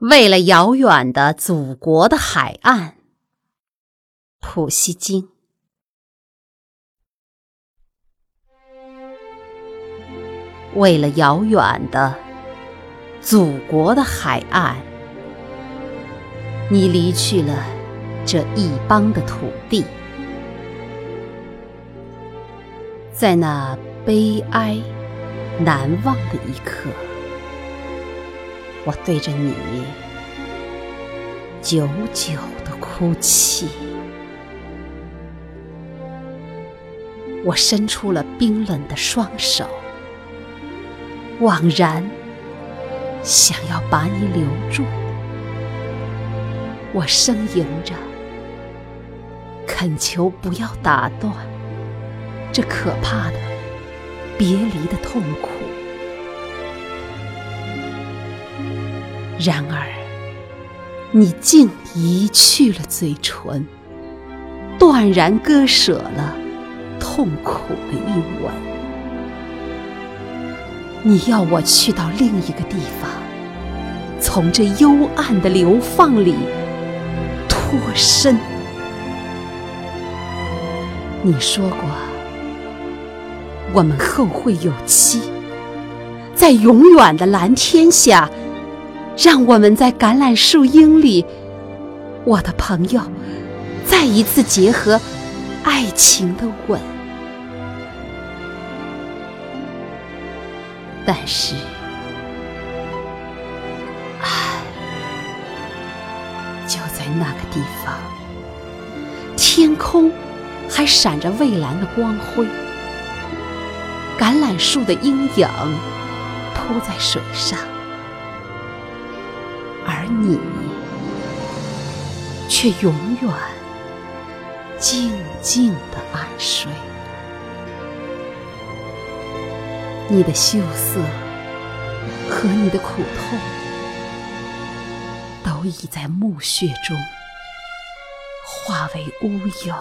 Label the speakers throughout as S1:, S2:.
S1: 为了遥远的祖国的海岸，普希金。为了遥远的祖国的海岸，你离去了这一邦的土地，在那悲哀难忘的一刻。我对着你久久的哭泣，我伸出了冰冷的双手，惘然想要把你留住。我呻吟着，恳求不要打断这可怕的别离的痛苦。然而，你竟移去了嘴唇，断然割舍了痛苦的一吻。你要我去到另一个地方，从这幽暗的流放里脱身。你说过，我们后会有期，在永远的蓝天下。让我们在橄榄树荫里，我的朋友，再一次结合爱情的吻。但是，爱，就在那个地方，天空还闪着蔚蓝的光辉，橄榄树的阴影铺在水上。而你却永远静静的安睡，你的羞涩和你的苦痛，都已在暮雪中化为乌有，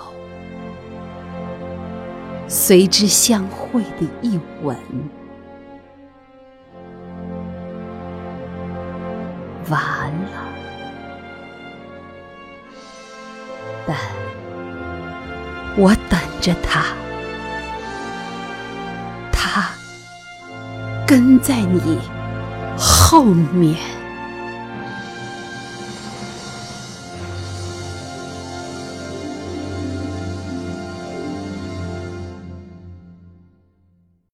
S1: 随之相会的一吻。完了，但我等着他，他跟在你后面。